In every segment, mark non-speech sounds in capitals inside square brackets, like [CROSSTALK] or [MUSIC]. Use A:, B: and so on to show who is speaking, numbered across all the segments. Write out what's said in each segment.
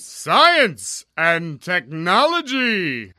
A: Science and Technology.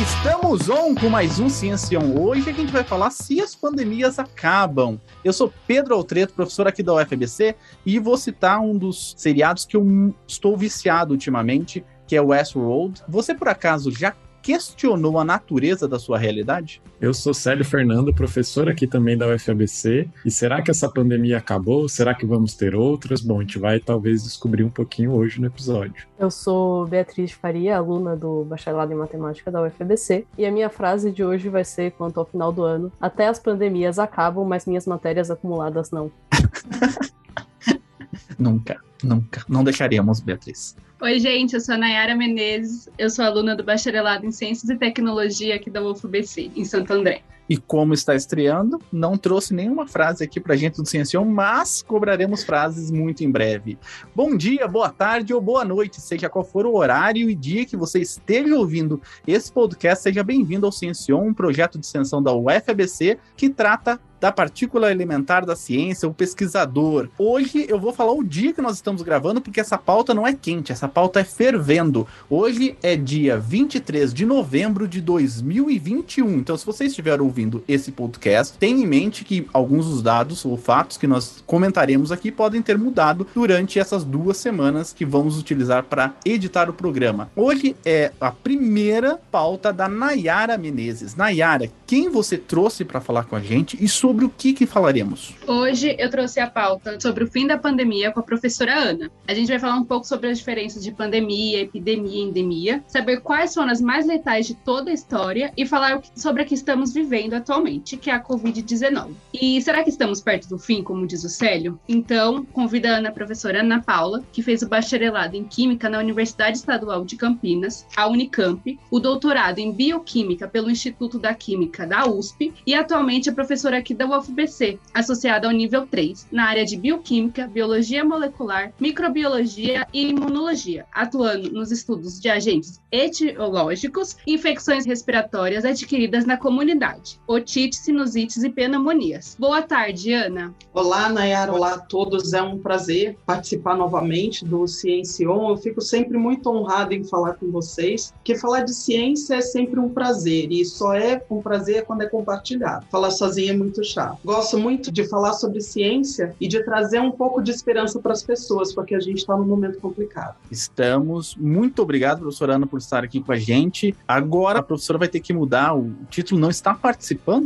B: Estamos on com mais um Ciencião. Hoje a gente vai falar se as pandemias acabam. Eu sou Pedro Altreto, professor aqui da UFBC, e vou citar um dos seriados que eu estou viciado ultimamente, que é Westworld. Você, por acaso, já questionou a natureza da sua realidade?
C: Eu sou Célio Fernando, professor aqui também da UFABC. E será que essa pandemia acabou? Será que vamos ter outras? Bom, a gente vai talvez descobrir um pouquinho hoje no episódio.
D: Eu sou Beatriz Faria, aluna do Bacharelado em Matemática da UFABC. E a minha frase de hoje vai ser quanto ao final do ano: Até as pandemias acabam, mas minhas matérias acumuladas não. [LAUGHS]
B: nunca, nunca. Não deixaríamos, Beatriz.
E: Oi, gente, eu sou a Nayara Menezes, eu sou aluna do Bacharelado em Ciências e Tecnologia aqui da UFBC, em Santo André.
B: E como está estreando, não trouxe nenhuma frase aqui pra gente do Ciencião, mas cobraremos frases muito em breve. Bom dia, boa tarde ou boa noite, seja qual for o horário e dia que você esteja ouvindo esse podcast, seja bem-vindo ao Ciencion, um projeto de extensão da UFABC que trata da partícula elementar da ciência, o pesquisador. Hoje eu vou falar o dia que nós estamos gravando, porque essa pauta não é quente, essa pauta é fervendo. Hoje é dia 23 de novembro de 2021. Então, se você estiver ouvindo esse podcast, tenha em mente que alguns dos dados ou fatos que nós comentaremos aqui podem ter mudado durante essas duas semanas que vamos utilizar para editar o programa. Hoje é a primeira pauta da Nayara Menezes. Nayara, quem você trouxe para falar com a gente e sobre o que, que falaremos?
E: Hoje eu trouxe a pauta sobre o fim da pandemia com a professora Ana. A gente vai falar um pouco sobre as diferenças de pandemia, epidemia e endemia, saber quais foram as mais letais de toda a história e falar sobre a que estamos vivendo atualmente, que é a Covid-19. E será que estamos perto do fim, como diz o Célio? Então, convida a Ana, a professora Ana Paula, que fez o bacharelado em Química na Universidade Estadual de Campinas, a Unicamp, o doutorado em Bioquímica pelo Instituto da Química da USP e atualmente é professora aqui da UFBC, associada ao nível 3, na área de bioquímica, biologia molecular, microbiologia e imunologia, atuando nos estudos de agentes etiológicos e infecções respiratórias adquiridas na comunidade, otite, sinusites e pneumonias. Boa tarde, Ana.
F: Olá, Nayara. Olá a todos. É um prazer participar novamente do Ciencion. Eu fico sempre muito honrado em falar com vocês, porque falar de ciência é sempre um prazer e só é um prazer quando é compartilhado. Falar sozinho é muito chato. Gosto muito de falar sobre ciência e de trazer um pouco de esperança para as pessoas, porque a gente está num momento complicado.
B: Estamos. Muito obrigado, professora Ana, por estar aqui com a gente. Agora a professora vai ter que mudar. O título não está participando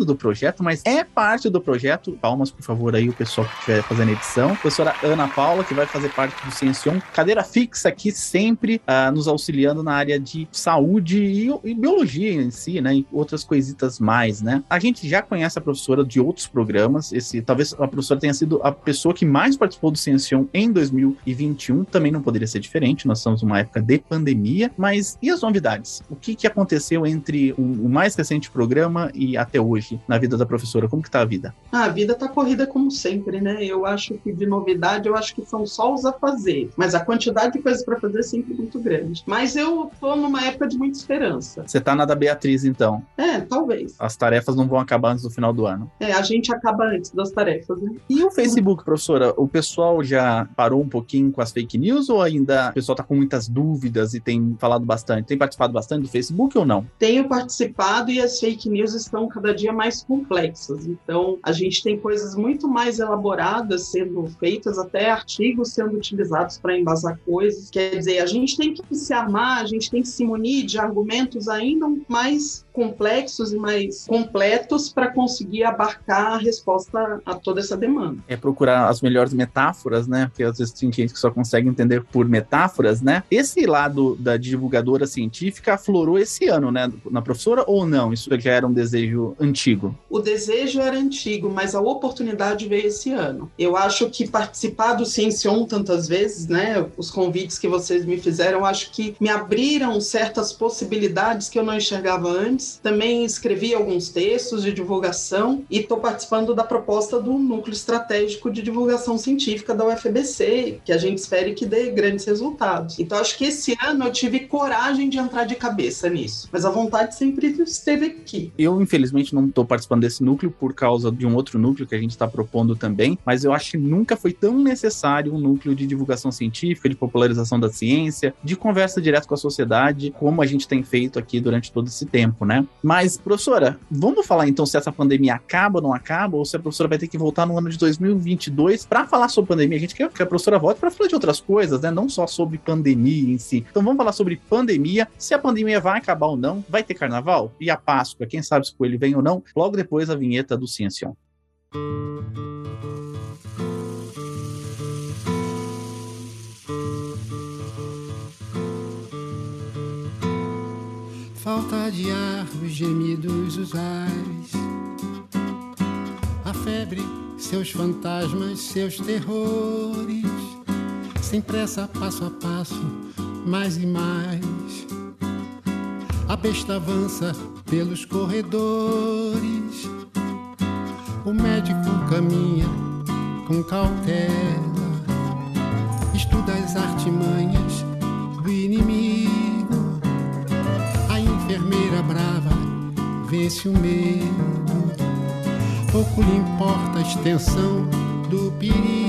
B: do projeto, mas é parte do projeto. Palmas, por favor, aí, o pessoal que estiver fazendo a edição. Professora Ana Paula, que vai fazer parte do Ciencion. Cadeira fixa aqui, sempre uh, nos auxiliando na área de saúde e, e biologia em si, né? E outras coisitas mais, né? A gente já conhece a professora de outros programas. Esse, talvez a professora tenha sido a pessoa que mais participou do Ciencion em 2021. Também não poderia ser diferente. Nós estamos numa época de pandemia. Mas e as novidades? O que, que aconteceu entre o, o mais recente programa e até hoje na vida da professora? Como que tá a vida?
F: Ah, a vida tá corrida como sempre, né? Eu acho que de novidade, eu acho que são só os a fazer. Mas a quantidade de coisas para fazer é sempre muito grande. Mas eu tô numa época de muita esperança.
B: Você tá na da Beatriz, então?
F: É, talvez.
B: As tarefas não vão acabar antes do final do ano.
F: É, a gente acaba antes das tarefas, né?
B: E o Facebook, professora? O pessoal já parou um pouquinho com as fake news ou ainda o pessoal tá com muitas dúvidas e tem falado bastante? Tem participado bastante do Facebook ou não?
F: Tenho participado e as fake news estão cada dia mais complexas. Então, a gente tem coisas muito mais elaboradas sendo feitas, até artigos sendo utilizados para embasar coisas. Quer dizer, a gente tem que se armar, a gente tem que se munir de argumentos ainda mais complexos e mais completos para conseguir abarcar a resposta a toda essa demanda.
B: É procurar as melhores metáforas, né? Porque às vezes tem gente que só consegue entender por metáforas, né? Esse lado da divulgadora científica aflorou esse ano, né? Na professora ou não? Isso já era um desejo antigo?
F: O desejo era antigo, mas a oportunidade veio esse ano. Eu acho que participar do Ciencion tantas vezes, né? Os convites que vocês me fizeram, acho que me abriram certas possibilidades que eu não enxergava antes. Também escrevi alguns textos de divulgação e estou participando da proposta do Núcleo Estratégico de Divulgação Científica da UFBC, que a gente espere que dê grandes resultados. Então, acho que esse ano eu tive coragem de entrar de cabeça nisso, mas a vontade sempre esteve aqui.
B: Eu, infelizmente, não estou participando desse núcleo por causa de um outro núcleo que a gente está propondo também, mas eu acho que nunca foi tão necessário um núcleo de divulgação científica, de popularização da ciência, de conversa direto com a sociedade, como a gente tem feito aqui durante todo esse tempo, né? Mas, professora, vamos falar então se essa pandemia acaba ou não acaba, ou se a professora vai ter que voltar no ano de 2022 para falar sobre pandemia. A gente quer que a professora volte para falar de outras coisas, né? Não só sobre pandemia em si. Então vamos falar sobre pandemia, se a pandemia vai acabar ou não, vai ter carnaval? E a Páscoa, quem sabe se ele vem ou não? Logo depois a vinheta do Ciencião.
G: falta de ar, os gemidos usais. A febre, seus fantasmas, seus terrores. Sem pressa, passo a passo, mais e mais. A besta avança pelos corredores. O médico caminha com cautela, estuda as artimanhas do inimigo enfermeira brava vence o medo. Pouco lhe importa a extensão do perigo.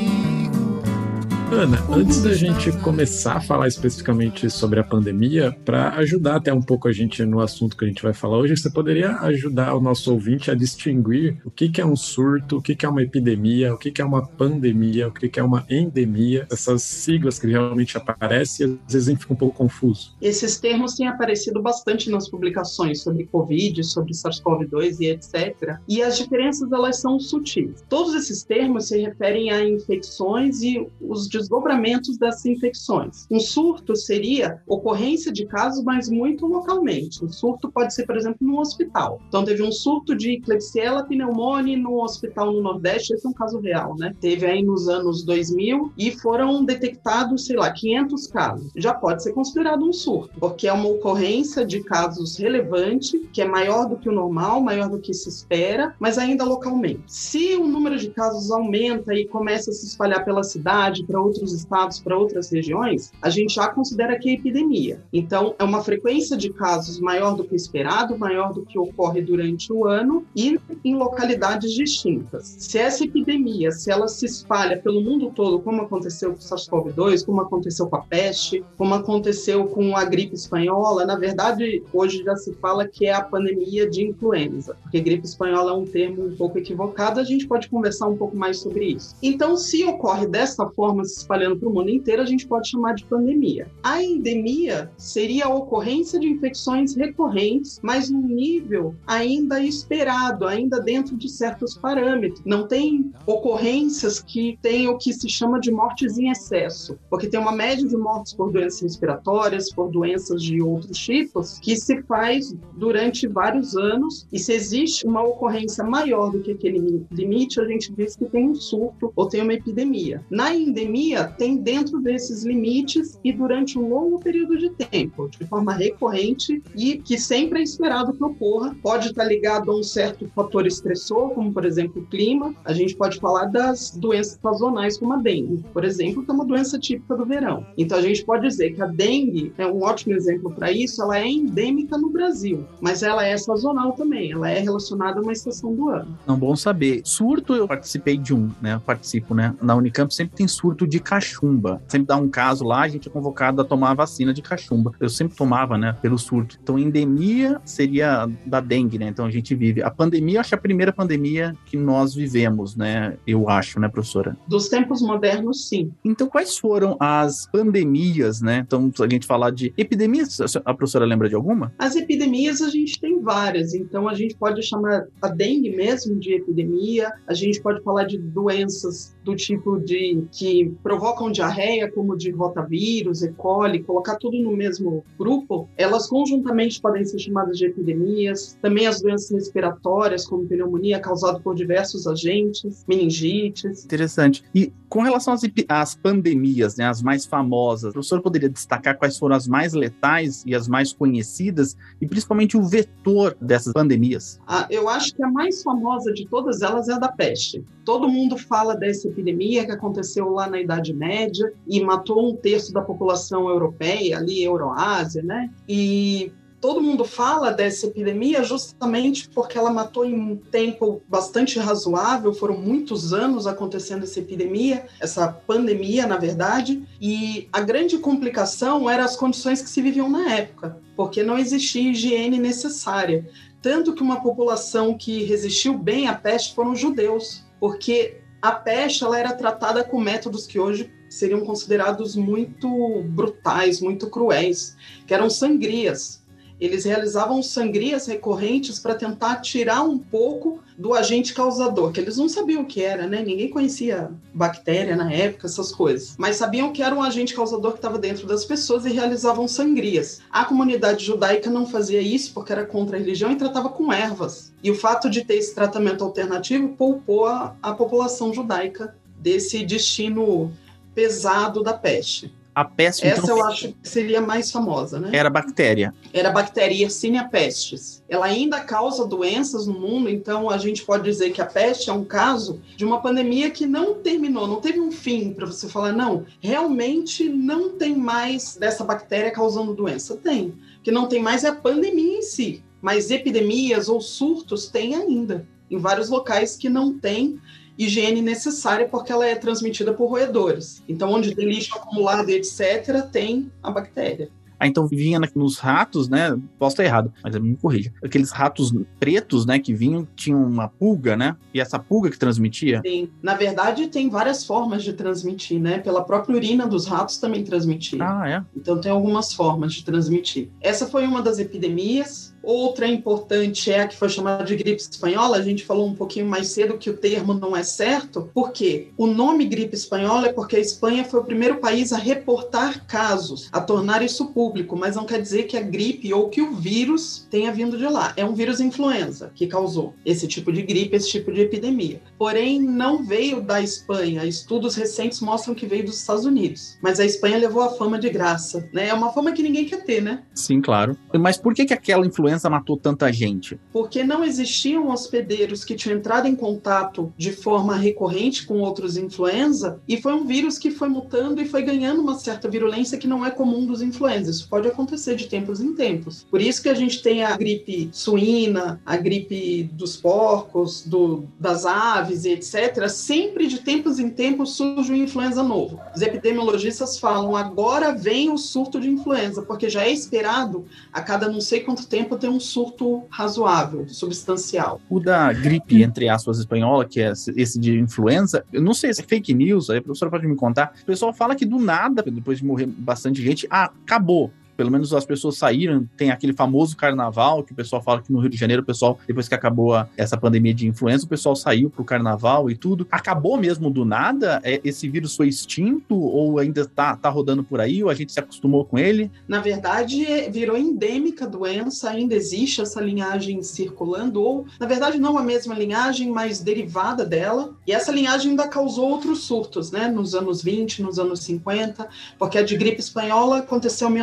C: Ana, antes da gente começar a falar especificamente sobre a pandemia, para ajudar até um pouco a gente no assunto que a gente vai falar hoje, você poderia ajudar o nosso ouvinte a distinguir o que, que é um surto, o que, que é uma epidemia, o que, que é uma pandemia, o que, que é uma endemia, essas siglas que realmente aparecem e às vezes a gente fica um pouco confuso.
F: Esses termos têm aparecido bastante nas publicações sobre Covid, sobre SARS-CoV-2 e etc. E as diferenças elas são sutis. Todos esses termos se referem a infecções e os desdobramentos das infecções. Um surto seria ocorrência de casos, mas muito localmente. Um surto pode ser, por exemplo, num hospital. Então, teve um surto de Klebsiella pneumoniae no hospital no Nordeste, esse é um caso real, né? Teve aí nos anos 2000 e foram detectados, sei lá, 500 casos. Já pode ser considerado um surto, porque é uma ocorrência de casos relevante, que é maior do que o normal, maior do que se espera, mas ainda localmente. Se o número de casos aumenta e começa a se espalhar pela cidade, para outros estados, para outras regiões, a gente já considera que é epidemia. Então, é uma frequência de casos maior do que esperado, maior do que ocorre durante o ano e em localidades distintas. Se essa epidemia, se ela se espalha pelo mundo todo, como aconteceu com o SARS-CoV-2, como aconteceu com a peste, como aconteceu com a gripe espanhola, na verdade, hoje já se fala que é a pandemia de influenza, porque gripe espanhola é um termo um pouco equivocado, a gente pode conversar um pouco mais sobre isso. Então, se ocorre dessa forma, se espalhando para o mundo inteiro, a gente pode chamar de pandemia. A endemia seria a ocorrência de infecções recorrentes, mas num nível ainda esperado, ainda dentro de certos parâmetros. Não tem ocorrências que têm o que se chama de mortes em excesso, porque tem uma média de mortes por doenças respiratórias, por doenças de outros tipos, que se faz durante vários anos, e se existe uma ocorrência maior do que aquele limite, a gente diz que tem um surto ou tem uma epidemia. Na endemia, tem dentro desses limites e durante um longo período de tempo, de forma recorrente e que sempre é esperado que ocorra. Pode estar ligado a um certo fator estressor, como por exemplo o clima. A gente pode falar das doenças sazonais, como a dengue, por exemplo, que é uma doença típica do verão. Então a gente pode dizer que a dengue é um ótimo exemplo para isso. Ela é endêmica no Brasil, mas ela é sazonal também. Ela é relacionada a uma estação do ano.
B: Não bom saber. Surto eu participei de um, né? Participo, né? Na Unicamp sempre tem surto de de cachumba. Sempre dá um caso lá, a gente é convocado a tomar a vacina de cachumba. Eu sempre tomava, né, pelo surto. Então, endemia seria da dengue, né? Então, a gente vive. A pandemia, acho que é a primeira pandemia que nós vivemos, né? Eu acho, né, professora?
F: Dos tempos modernos, sim.
B: Então, quais foram as pandemias, né? Então, se a gente falar de epidemias, a professora lembra de alguma?
F: As epidemias a gente tem várias. Então, a gente pode chamar a dengue mesmo de epidemia, a gente pode falar de doenças do tipo de que provocam diarreia, como de rotavírus, E. coli, colocar tudo no mesmo grupo, elas conjuntamente podem ser chamadas de epidemias. Também as doenças respiratórias, como pneumonia, causada por diversos agentes, meningites.
B: Interessante. E com relação às, às pandemias, né, as mais famosas, o professor poderia destacar quais foram as mais letais e as mais conhecidas, e principalmente o vetor dessas pandemias?
F: Ah, eu acho que a mais famosa de todas elas é a da peste. Todo mundo fala dessa epidemia que aconteceu lá na Idade Média e matou um terço da população europeia, ali, Euroásia, né? E todo mundo fala dessa epidemia justamente porque ela matou em um tempo bastante razoável, foram muitos anos acontecendo essa epidemia, essa pandemia, na verdade, e a grande complicação eram as condições que se viviam na época, porque não existia higiene necessária. Tanto que uma população que resistiu bem à peste foram os judeus, porque a peste ela era tratada com métodos que hoje seriam considerados muito brutais, muito cruéis, que eram sangrias eles realizavam sangrias recorrentes para tentar tirar um pouco do agente causador, que eles não sabiam o que era, né? Ninguém conhecia bactéria na época, essas coisas. Mas sabiam que era um agente causador que estava dentro das pessoas e realizavam sangrias. A comunidade judaica não fazia isso porque era contra a religião e tratava com ervas. E o fato de ter esse tratamento alternativo poupou a, a população judaica desse destino pesado da peste.
B: A peste,
F: Essa
B: então,
F: eu acho que seria mais famosa, né?
B: era bactéria.
F: Era a bactéria Yersinia pestis. Ela ainda causa doenças no mundo, então a gente pode dizer que a peste é um caso de uma pandemia que não terminou, não teve um fim para você falar, não, realmente não tem mais dessa bactéria causando doença. Tem. O que não tem mais é a pandemia em si, mas epidemias ou surtos tem ainda, em vários locais que não tem higiene necessária porque ela é transmitida por roedores. Então, onde tem lixo acumulado e etc., tem a bactéria.
B: Ah, então vinha nos ratos, né? Posso estar errado, mas me corrija. Aqueles ratos pretos, né, que vinham, tinham uma pulga, né? E essa pulga que transmitia.
F: Tem, na verdade, tem várias formas de transmitir, né? Pela própria urina dos ratos também transmitia.
B: Ah, é.
F: Então tem algumas formas de transmitir. Essa foi uma das epidemias. Outra importante é a que foi chamada de gripe espanhola. A gente falou um pouquinho mais cedo que o termo não é certo. Por quê? O nome gripe espanhola é porque a Espanha foi o primeiro país a reportar casos, a tornar isso público, mas não quer dizer que a gripe ou que o vírus tenha vindo de lá. É um vírus influenza que causou esse tipo de gripe, esse tipo de epidemia. Porém, não veio da Espanha. Estudos recentes mostram que veio dos Estados Unidos. Mas a Espanha levou a fama de graça, né? É uma fama que ninguém quer ter, né?
B: Sim, claro. Mas por que, que aquela influenza matou tanta gente?
F: porque não existiam hospedeiros que tinham entrado em contato de forma recorrente com outros influenza, e foi um vírus que foi mutando e foi ganhando uma certa virulência que não é comum dos influenzas. Isso pode acontecer de tempos em tempos. Por isso que a gente tem a gripe suína, a gripe dos porcos, do, das aves e etc. Sempre de tempos em tempos surge um influenza novo. Os epidemiologistas falam, agora vem o surto de influenza, porque já é esperado a cada não sei quanto tempo ter um surto razoável, substancial.
B: O da gripe, entre aspas, espanhola, que é esse de influenza, eu não sei se é fake news, aí a professora pode me contar. O pessoal fala que do nada, depois de morrer bastante gente, ah, acabou. Pelo menos as pessoas saíram, tem aquele famoso carnaval que o pessoal fala que no Rio de Janeiro, o pessoal, depois que acabou a- essa pandemia de influenza, o pessoal saiu pro carnaval e tudo. Acabou mesmo do nada? É, esse vírus foi extinto ou ainda tá, tá rodando por aí, ou a gente se acostumou com ele?
F: Na verdade, virou endêmica a doença, ainda existe essa linhagem circulando, ou, na verdade, não a mesma linhagem, mas derivada dela. E essa linhagem ainda causou outros surtos, né? Nos anos 20, nos anos 50, porque a de gripe espanhola aconteceu em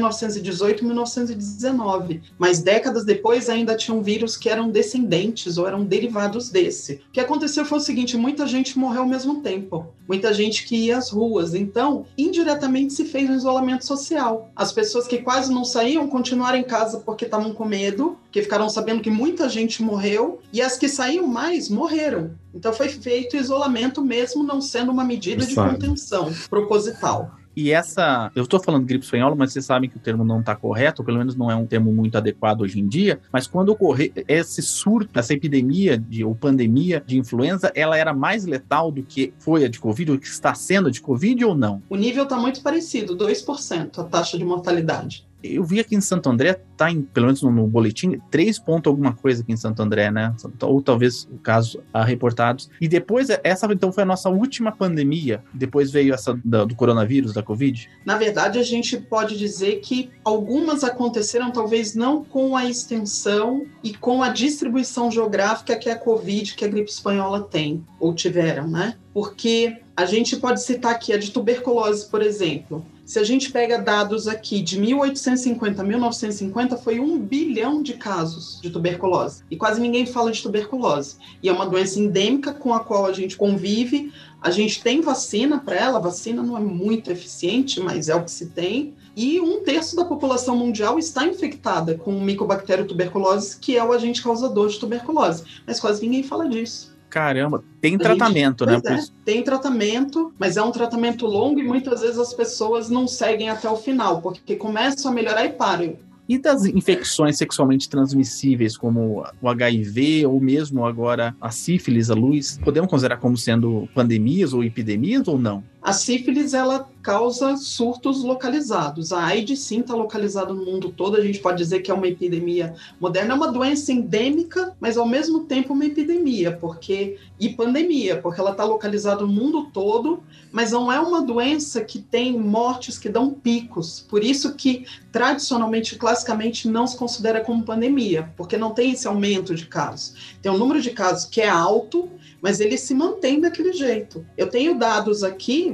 F: 1918 e 1919. Mas décadas depois ainda tinham vírus que eram descendentes ou eram derivados desse. O que aconteceu foi o seguinte: muita gente morreu ao mesmo tempo. Muita gente que ia às ruas. Então, indiretamente se fez um isolamento social. As pessoas que quase não saíam continuaram em casa porque estavam com medo, porque ficaram sabendo que muita gente morreu, e as que saíam mais morreram. Então foi feito isolamento mesmo não sendo uma medida de contenção proposital.
B: E essa, eu estou falando gripe espanhola, mas vocês sabem que o termo não está correto, ou pelo menos não é um termo muito adequado hoje em dia. Mas quando ocorrer esse surto, essa epidemia de, ou pandemia de influenza, ela era mais letal do que foi a de Covid, ou que está sendo a de Covid ou não?
F: O nível está muito parecido, 2% a taxa de mortalidade.
B: Eu vi aqui em Santo André, tá em, pelo menos no, no boletim, três pontos alguma coisa aqui em Santo André, né? Ou talvez o caso a reportados. E depois, essa então foi a nossa última pandemia. Depois veio essa da, do coronavírus, da Covid.
F: Na verdade, a gente pode dizer que algumas aconteceram, talvez não com a extensão e com a distribuição geográfica que a Covid, que a gripe espanhola tem, ou tiveram, né? Porque a gente pode citar aqui a de tuberculose, por exemplo. Se a gente pega dados aqui de 1850 a 1950, foi um bilhão de casos de tuberculose. E quase ninguém fala de tuberculose. E é uma doença endêmica com a qual a gente convive. A gente tem vacina para ela, a vacina não é muito eficiente, mas é o que se tem. E um terço da população mundial está infectada com o micobactério tuberculose, que é o agente causador de tuberculose. Mas quase ninguém fala disso.
B: Caramba, tem tratamento, né?
F: É, tem tratamento, mas é um tratamento longo e muitas vezes as pessoas não seguem até o final, porque começam a melhorar e param.
B: E das infecções sexualmente transmissíveis, como o HIV ou mesmo agora a sífilis, a luz, podemos considerar como sendo pandemias ou epidemias ou não?
F: A sífilis, ela causa surtos localizados. A AIDS, sim, está localizada no mundo todo. A gente pode dizer que é uma epidemia moderna. É uma doença endêmica, mas ao mesmo tempo uma epidemia, porque e pandemia, porque ela está localizada no mundo todo, mas não é uma doença que tem mortes que dão picos. Por isso que, tradicionalmente, classicamente, não se considera como pandemia, porque não tem esse aumento de casos. Tem um número de casos que é alto, mas ele se mantém daquele jeito. Eu tenho dados aqui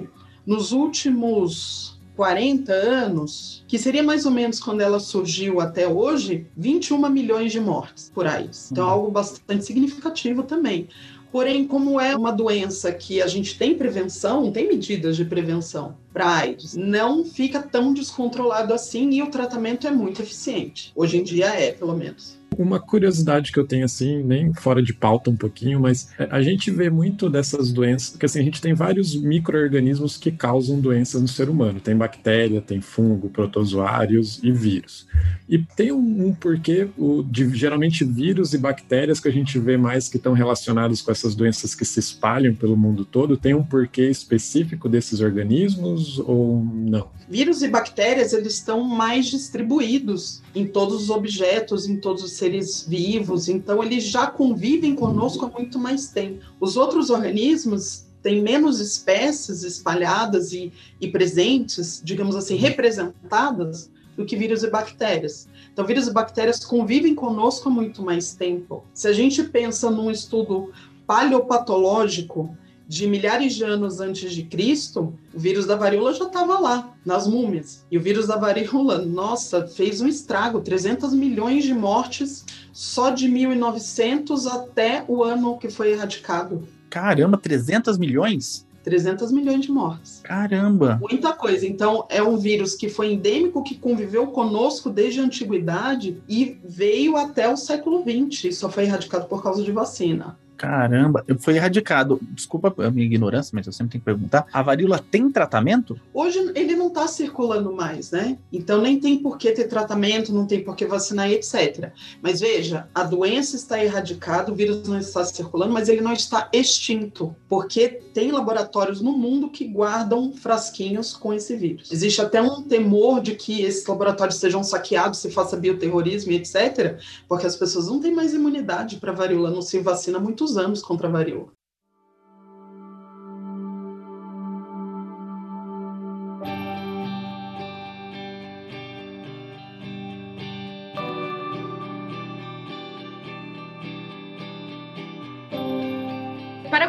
F: nos últimos 40 anos, que seria mais ou menos quando ela surgiu até hoje, 21 milhões de mortes por AIDS. Então, uhum. algo bastante significativo também. Porém, como é uma doença que a gente tem prevenção, tem medidas de prevenção para AIDS, não fica tão descontrolado assim e o tratamento é muito eficiente. Hoje em dia é, pelo menos.
C: Uma curiosidade que eu tenho, assim, nem fora de pauta um pouquinho, mas é, a gente vê muito dessas doenças, porque assim, a gente tem vários micro-organismos que causam doenças no ser humano. Tem bactéria, tem fungo, protozoários e vírus. E tem um, um porquê, o, de, geralmente vírus e bactérias que a gente vê mais que estão relacionados com essas doenças que se espalham pelo mundo todo, tem um porquê específico desses organismos ou não?
F: Vírus e bactérias, eles estão mais distribuídos em todos os objetos, em todos os seres vivos, então eles já convivem conosco há muito mais tempo. Os outros organismos têm menos espécies espalhadas e, e presentes, digamos assim, representadas, do que vírus e bactérias. Então, vírus e bactérias convivem conosco há muito mais tempo. Se a gente pensa num estudo paleopatológico, de milhares de anos antes de Cristo, o vírus da varíola já estava lá, nas múmias. E o vírus da varíola, nossa, fez um estrago, 300 milhões de mortes só de 1900 até o ano que foi erradicado.
B: Caramba, 300 milhões?
F: 300 milhões de mortes.
B: Caramba!
F: Muita coisa. Então, é um vírus que foi endêmico, que conviveu conosco desde a antiguidade e veio até o século XX. E só foi erradicado por causa de vacina.
B: Caramba, foi erradicado. Desculpa a minha ignorância, mas eu sempre tenho que perguntar. A varíola tem tratamento?
F: Hoje ele não está circulando mais, né? Então nem tem por que ter tratamento, não tem por que vacinar, etc. Mas veja, a doença está erradicada, o vírus não está circulando, mas ele não está extinto, porque tem laboratórios no mundo que guardam frasquinhos com esse vírus. Existe até um temor de que esses laboratórios sejam saqueados, se faça bioterrorismo, etc., porque as pessoas não têm mais imunidade para varíola, não se vacina muito anos contra a varíola.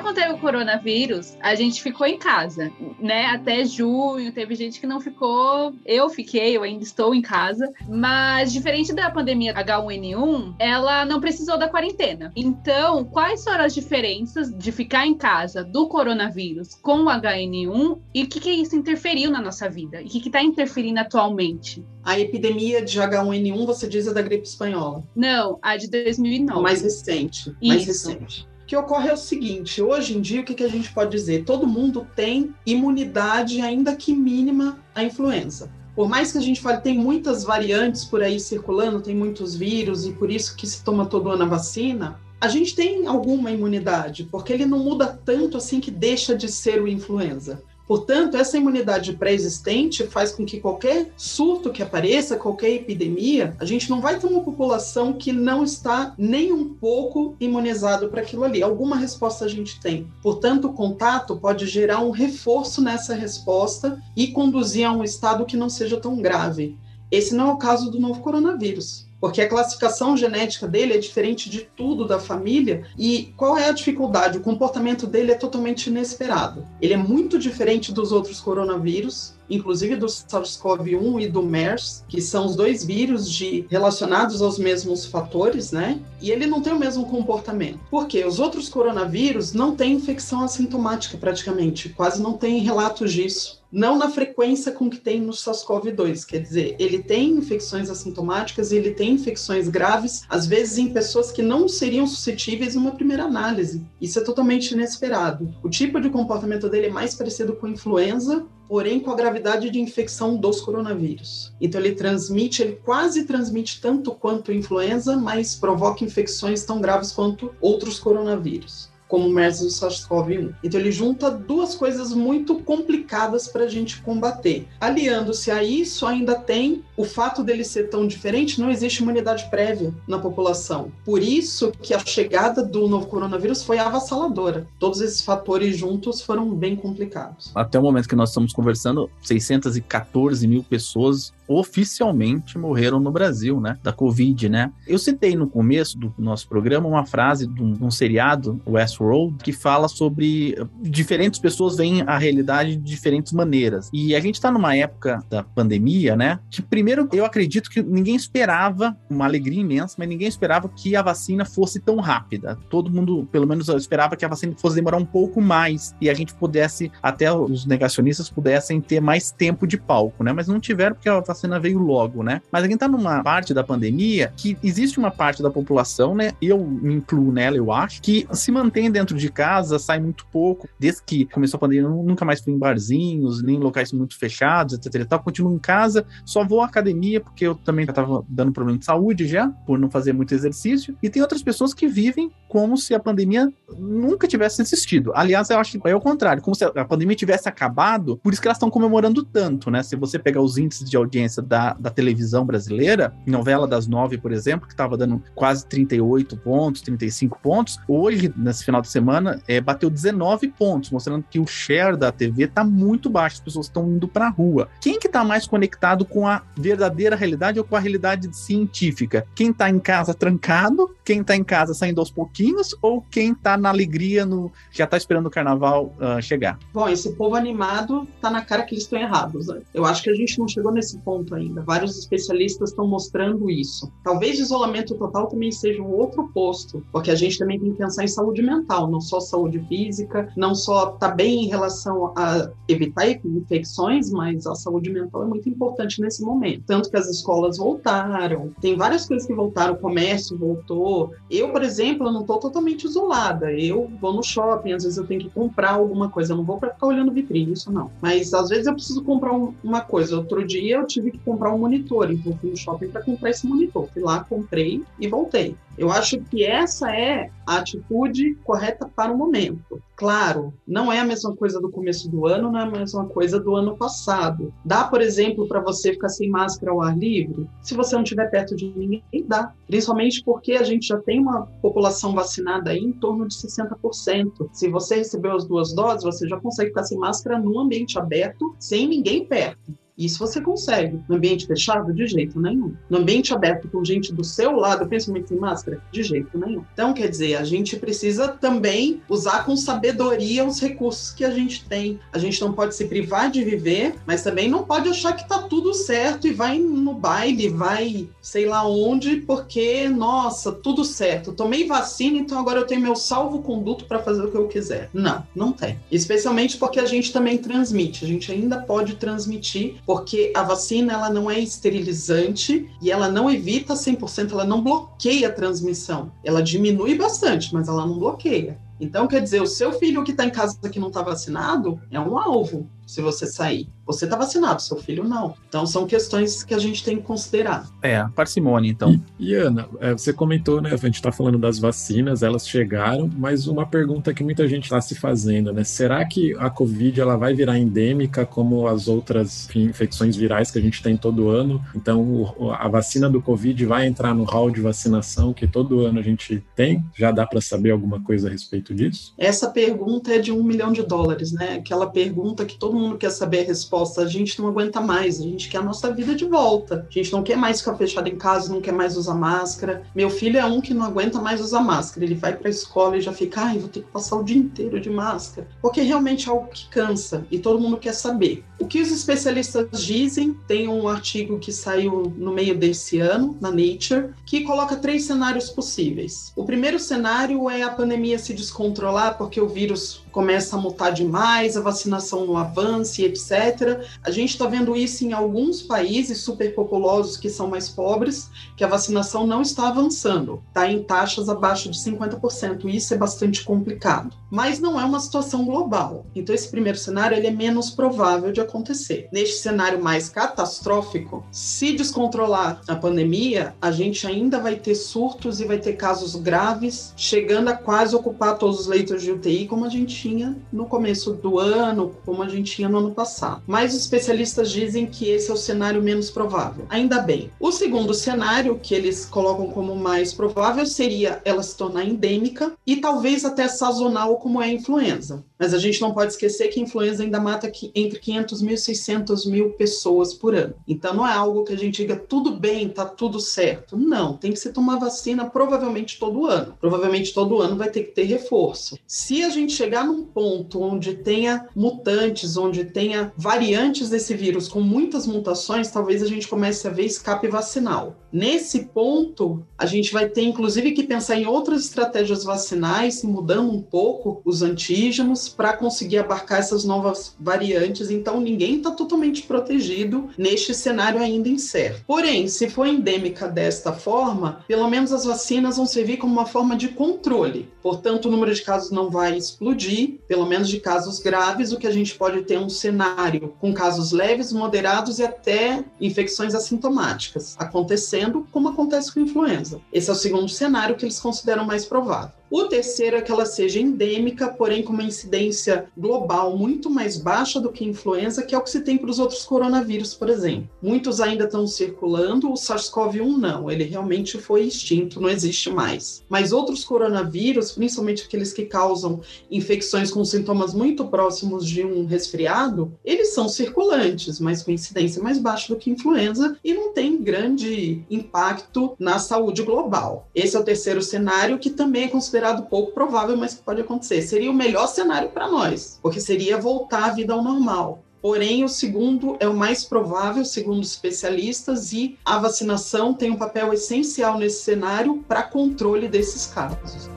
E: Conter o coronavírus, a gente ficou em casa, né? Até junho, teve gente que não ficou. Eu fiquei, eu ainda estou em casa. Mas, diferente da pandemia H1N1, ela não precisou da quarentena. Então, quais foram as diferenças de ficar em casa do coronavírus com o HN1 e o que, que isso interferiu na nossa vida? E o que está interferindo atualmente?
F: A epidemia de H1N1, você diz, é da gripe espanhola?
E: Não, a de 2009.
F: Mais recente. Mais recente que ocorre é o seguinte: hoje em dia, o que, que a gente pode dizer? Todo mundo tem imunidade, ainda que mínima, à influenza. Por mais que a gente fale, tem muitas variantes por aí circulando, tem muitos vírus, e por isso que se toma todo ano a vacina, a gente tem alguma imunidade, porque ele não muda tanto assim que deixa de ser o influenza. Portanto, essa imunidade pré-existente faz com que qualquer surto que apareça, qualquer epidemia, a gente não vai ter uma população que não está nem um pouco imunizado para aquilo ali. Alguma resposta a gente tem. Portanto, o contato pode gerar um reforço nessa resposta e conduzir a um estado que não seja tão grave. Esse não é o caso do novo coronavírus porque a classificação genética dele é diferente de tudo da família. E qual é a dificuldade? O comportamento dele é totalmente inesperado. Ele é muito diferente dos outros coronavírus, inclusive do SARS-CoV-1 e do MERS, que são os dois vírus de, relacionados aos mesmos fatores, né? E ele não tem o mesmo comportamento. Por quê? Os outros coronavírus não têm infecção assintomática praticamente, quase não tem relatos disso não na frequência com que tem no SARS-CoV-2, quer dizer, ele tem infecções assintomáticas e ele tem infecções graves, às vezes em pessoas que não seriam suscetíveis numa primeira análise. Isso é totalmente inesperado. O tipo de comportamento dele é mais parecido com influenza, porém com a gravidade de infecção dos coronavírus. Então ele transmite, ele quase transmite tanto quanto influenza, mas provoca infecções tão graves quanto outros coronavírus como o MERS e o SARS-CoV-1. Então ele junta duas coisas muito complicadas para a gente combater. Aliando-se a isso, ainda tem o fato dele ser tão diferente, não existe imunidade prévia na população. Por isso que a chegada do novo coronavírus foi avassaladora. Todos esses fatores juntos foram bem complicados.
B: Até o momento que nós estamos conversando, 614 mil pessoas oficialmente morreram no Brasil, né? Da Covid, né? Eu citei no começo do nosso programa uma frase de um, de um seriado, Westworld, que fala sobre diferentes pessoas veem a realidade de diferentes maneiras. E a gente está numa época da pandemia, né? Que primeiro eu acredito que ninguém esperava uma alegria imensa, mas ninguém esperava que a vacina fosse tão rápida. Todo mundo, pelo menos, esperava que a vacina fosse demorar um pouco mais e a gente pudesse, até os negacionistas pudessem ter mais tempo de palco, né? Mas não tiveram porque a vacina vacina veio logo, né? Mas a gente tá numa parte da pandemia que existe uma parte da população, né? Eu me incluo nela, eu acho, que se mantém dentro de casa, sai muito pouco. Desde que começou a pandemia, nunca mais fui em barzinhos, nem em locais muito fechados, etc tal. Continuo em casa, só vou à academia, porque eu também já tava dando problema de saúde já, por não fazer muito exercício. E tem outras pessoas que vivem como se a pandemia nunca tivesse existido. Aliás, eu acho que é o contrário, como se a pandemia tivesse acabado, por isso que elas estão comemorando tanto, né? Se você pegar os índices de audiência audiência da, da televisão brasileira, novela das nove, por exemplo, que estava dando quase 38 pontos, 35 pontos, hoje, nesse final de semana, é, bateu 19 pontos, mostrando que o share da TV está muito baixo, as pessoas estão indo para a rua. Quem que está mais conectado com a verdadeira realidade ou com a realidade científica? Quem está em casa trancado, quem está em casa saindo aos pouquinhos ou quem está na alegria, no já está esperando o carnaval uh, chegar?
F: Bom, esse povo animado tá na cara que eles estão errados. Né? Eu acho que a gente não chegou nesse ponto ponto ainda. Vários especialistas estão mostrando isso. Talvez isolamento total também seja um outro posto, porque a gente também tem que pensar em saúde mental, não só saúde física, não só tá bem em relação a evitar infecções, mas a saúde mental é muito importante nesse momento. Tanto que as escolas voltaram, tem várias coisas que voltaram, o comércio voltou. Eu, por exemplo, não estou totalmente isolada. Eu vou no shopping, às vezes eu tenho que comprar alguma coisa, eu não vou para ficar olhando vitrine, isso não. Mas às vezes eu preciso comprar uma coisa. Outro dia eu tive tive que comprar um monitor, então fui no shopping para comprar esse monitor. Fui lá, comprei e voltei. Eu acho que essa é a atitude correta para o momento. Claro, não é a mesma coisa do começo do ano, não é a mesma coisa do ano passado. Dá, por exemplo, para você ficar sem máscara ao ar livre? Se você não estiver perto de ninguém, dá. Principalmente porque a gente já tem uma população vacinada aí em torno de 60%. Se você recebeu as duas doses, você já consegue ficar sem máscara num ambiente aberto, sem ninguém perto. Isso você consegue. No ambiente fechado, de jeito nenhum. No ambiente aberto, com gente do seu lado, principalmente sem máscara, de jeito nenhum. Então, quer dizer, a gente precisa também usar com sabedoria os recursos que a gente tem. A gente não pode se privar de viver, mas também não pode achar que tá tudo certo e vai no baile, vai sei lá onde, porque, nossa, tudo certo. Tomei vacina, então agora eu tenho meu salvo-conduto para fazer o que eu quiser. Não, não tem. Especialmente porque a gente também transmite. A gente ainda pode transmitir porque a vacina ela não é esterilizante e ela não evita 100%, ela não bloqueia a transmissão. Ela diminui bastante, mas ela não bloqueia. Então, quer dizer, o seu filho que está em casa que não está vacinado é um alvo se você sair. Você está vacinado, seu filho não. Então são questões que a gente tem que considerar.
B: É, parcimônia, então.
C: E, e Ana, é, você comentou, né? A gente está falando das vacinas, elas chegaram, mas uma pergunta que muita gente está se fazendo, né? Será que a Covid ela vai virar endêmica como as outras enfim, infecções virais que a gente tem todo ano? Então a vacina do Covid vai entrar no hall de vacinação que todo ano a gente tem? Já dá para saber alguma coisa a respeito disso?
F: Essa pergunta é de um milhão de dólares, né? Aquela pergunta que todo mundo quer saber a resposta. A gente não aguenta mais, a gente quer a nossa vida de volta. A gente não quer mais ficar fechado em casa, não quer mais usar máscara. Meu filho é um que não aguenta mais usar máscara. Ele vai para a escola e já fica, ai, vou ter que passar o dia inteiro de máscara. Porque realmente é algo que cansa e todo mundo quer saber. O que os especialistas dizem, tem um artigo que saiu no meio desse ano, na Nature, que coloca três cenários possíveis. O primeiro cenário é a pandemia se descontrolar porque o vírus começa a mutar demais, a vacinação não avança, etc. A gente está vendo isso em alguns países superpopulosos que são mais pobres, que a vacinação não está avançando, está em taxas abaixo de 50%. Isso é bastante complicado. Mas não é uma situação global. Então esse primeiro cenário ele é menos provável de acontecer. Neste cenário mais catastrófico, se descontrolar a pandemia, a gente ainda vai ter surtos e vai ter casos graves, chegando a quase ocupar todos os leitos de UTI, como a gente tinha no começo do ano, como a gente tinha no ano passado. Mas os especialistas dizem que esse é o cenário menos provável. Ainda bem. O segundo cenário, que eles colocam como mais provável, seria ela se tornar endêmica e talvez até sazonal, como é a influenza. Mas a gente não pode esquecer que a influenza ainda mata entre 500 mil e 600 mil pessoas por ano. Então não é algo que a gente diga tudo bem, tá tudo certo. Não, tem que se tomar vacina provavelmente todo ano. Provavelmente todo ano vai ter que ter reforço. Se a gente chegar num ponto onde tenha mutantes, onde tenha variantes desse vírus com muitas mutações, talvez a gente comece a ver escape vacinal. Nesse ponto, a gente vai ter inclusive que pensar em outras estratégias vacinais, mudando um pouco os antígenos para conseguir abarcar essas novas variantes. Então, ninguém está totalmente protegido neste cenário ainda incerto. Porém, se for endêmica desta forma, pelo menos as vacinas vão servir como uma forma de controle. Portanto, o número de casos não vai explodir, pelo menos de casos graves, o que a gente pode ter um cenário com casos leves, moderados e até infecções assintomáticas acontecendo, como acontece com influenza. Esse é o segundo cenário que eles consideram mais provável. O terceiro é que ela seja endêmica, porém com uma incidência global muito mais baixa do que a influenza, que é o que se tem para os outros coronavírus, por exemplo. Muitos ainda estão circulando, o SARS-CoV-1 não, ele realmente foi extinto, não existe mais. Mas outros coronavírus, principalmente aqueles que causam infecções com sintomas muito próximos de um resfriado, eles são circulantes, mas com incidência mais baixa do que a influenza e não tem grande impacto na saúde global. Esse é o terceiro cenário que também é considerado considerado pouco provável, mas que pode acontecer. Seria o melhor cenário para nós, porque seria voltar à vida ao normal. Porém, o segundo é o mais provável, segundo especialistas, e a vacinação tem um papel essencial nesse cenário para controle desses casos.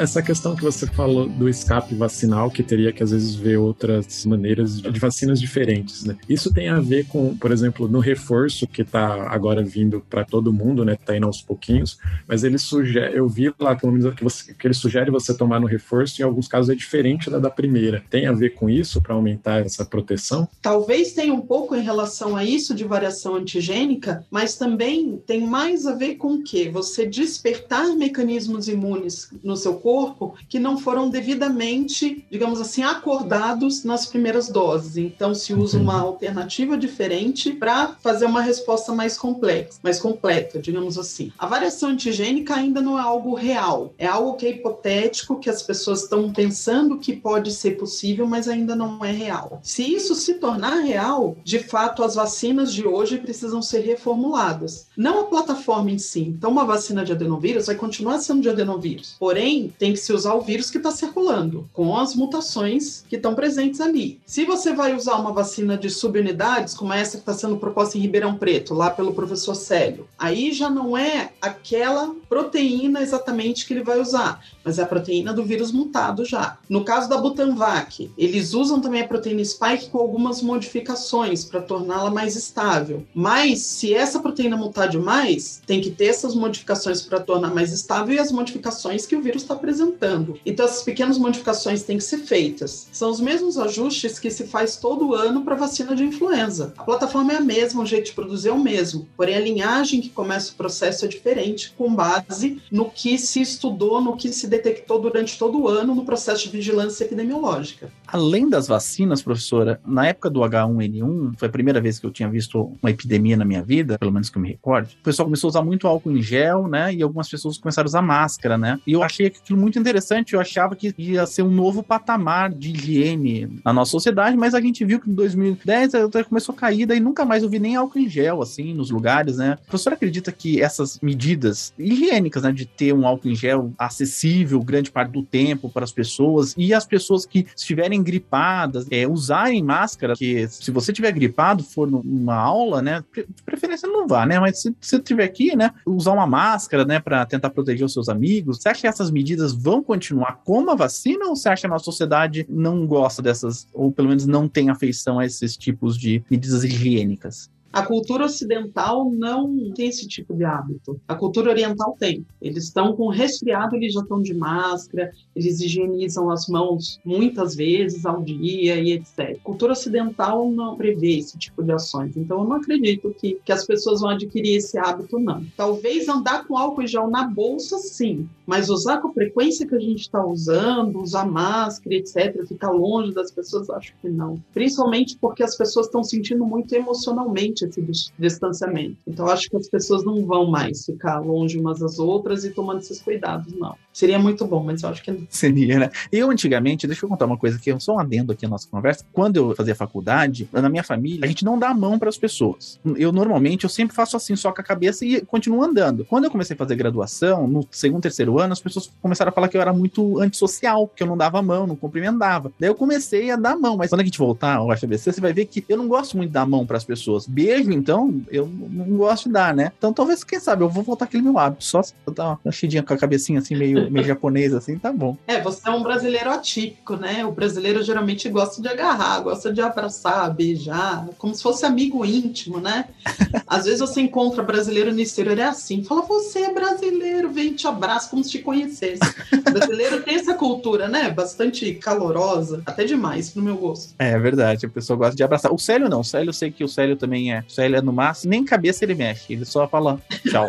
C: Essa questão que você falou do escape vacinal, que teria que às vezes ver outras maneiras de, vacinas diferentes, né? Isso tem a ver com, por exemplo, no reforço que está agora vindo para todo mundo, né? Tá indo aos pouquinhos, mas ele sugere, eu vi lá pelo menos que, você, que ele sugere você tomar no reforço, em alguns casos é diferente da da primeira. Tem a ver com isso para aumentar essa proteção?
F: Talvez tenha um pouco em relação a isso de variação antigênica, mas também tem mais a ver com o quê? Você despertar mecanismos imunes no seu corpo que não foram devidamente, digamos assim, acordados nas primeiras doses. Então, se usa uma alternativa diferente para fazer uma resposta mais complexa, mais completa, digamos assim. A variação antigênica ainda não é algo real, é algo que é hipotético, que as pessoas estão pensando que pode ser possível, mas ainda não é real. Se isso se tornar real, de fato, as vacinas de hoje precisam ser reformuladas. Não a plataforma em si. Então, uma vacina de adenovírus vai continuar sendo de adenovírus. Porém, Porém, tem que se usar o vírus que está circulando, com as mutações que estão presentes ali. Se você vai usar uma vacina de subunidades, como essa que está sendo proposta em Ribeirão Preto, lá pelo professor Célio, aí já não é aquela proteína exatamente que ele vai usar, mas é a proteína do vírus mutado já. No caso da Butanvac, eles usam também a proteína spike com algumas modificações para torná-la mais estável. Mas se essa proteína mutar demais, tem que ter essas modificações para tornar mais estável e as modificações que o vírus está apresentando. Então essas pequenas modificações têm que ser feitas. São os mesmos ajustes que se faz todo ano para vacina de influenza. A plataforma é a mesma, o jeito de produzir é o mesmo, porém a linhagem que começa o processo é diferente com base no que se estudou, no que se detectou durante todo o ano no processo de vigilância epidemiológica.
B: Além das vacinas, professora, na época do H1N1, foi a primeira vez que eu tinha visto uma epidemia na minha vida, pelo menos que eu me recorde, o pessoal começou a usar muito álcool em gel, né? E algumas pessoas começaram a usar máscara, né? E eu achei aquilo muito interessante, eu achava que ia ser um novo patamar de higiene na nossa sociedade, mas a gente viu que em 2010 começou a cair, daí nunca mais eu vi nem álcool em gel, assim, nos lugares, né? O professor acredita que essas medidas higiênicas, né, de ter um álcool em gel acessível grande parte do tempo para as pessoas e as pessoas que estiverem gripadas, é, usarem máscara, que se você tiver gripado, for numa aula, né, de preferência não vá, né, mas se você tiver aqui, né, usar uma máscara, né, para tentar proteger os seus amigos, você acha que essas medidas vão continuar como a vacina ou você acha que a nossa sociedade não gosta dessas, ou pelo menos não tem afeição a esses tipos de medidas higiênicas?
F: A cultura ocidental não tem esse tipo de hábito. A cultura oriental tem. Eles estão com resfriado, eles já estão de máscara, eles higienizam as mãos muitas vezes ao dia e etc. A cultura ocidental não prevê esse tipo de ações. Então, eu não acredito que, que as pessoas vão adquirir esse hábito, não. Talvez andar com álcool gel na bolsa, sim. Mas usar com a frequência que a gente está usando, usar máscara, etc., ficar longe das pessoas, acho que não. Principalmente porque as pessoas estão sentindo muito emocionalmente esse distanciamento. Então, acho que as pessoas não vão mais ficar longe umas das outras e tomando esses cuidados, não. Seria muito bom, mas eu acho que não. [LAUGHS]
B: Seria, né? Eu, antigamente, deixa eu contar uma coisa aqui, só um adendo aqui na nossa conversa. Quando eu fazia faculdade, na minha família, a gente não dá a mão para as pessoas. Eu, normalmente, eu sempre faço assim, só com a cabeça e continuo andando. Quando eu comecei a fazer graduação, no segundo, terceiro ano, as pessoas começaram a falar que eu era muito antissocial, que eu não dava a mão, não cumprimentava. Daí eu comecei a dar a mão, mas quando a gente voltar ao FBC, você vai ver que eu não gosto muito de dar a mão para as pessoas. Beijo, então, eu não gosto de dar, né? Então, talvez, quem sabe, eu vou voltar aquele meu hábito, só dar uma mexidinha com a cabecinha assim, meio, meio japonês, assim, tá bom.
F: É, você é um brasileiro atípico, né? O brasileiro geralmente gosta de agarrar, gosta de abraçar, beijar, como se fosse amigo íntimo, né? [LAUGHS] Às vezes você encontra brasileiro no exterior, é assim, fala, você é brasileiro, vem te abraça como se te conhecesse. O [LAUGHS] brasileiro tem essa cultura, né? Bastante calorosa, até demais, pro meu gosto.
B: É, é verdade, a pessoa gosta de abraçar. O Célio não, o Célio eu sei que o Célio também é. O Célio é no máximo, nem cabeça ele mexe, ele só fala tchau.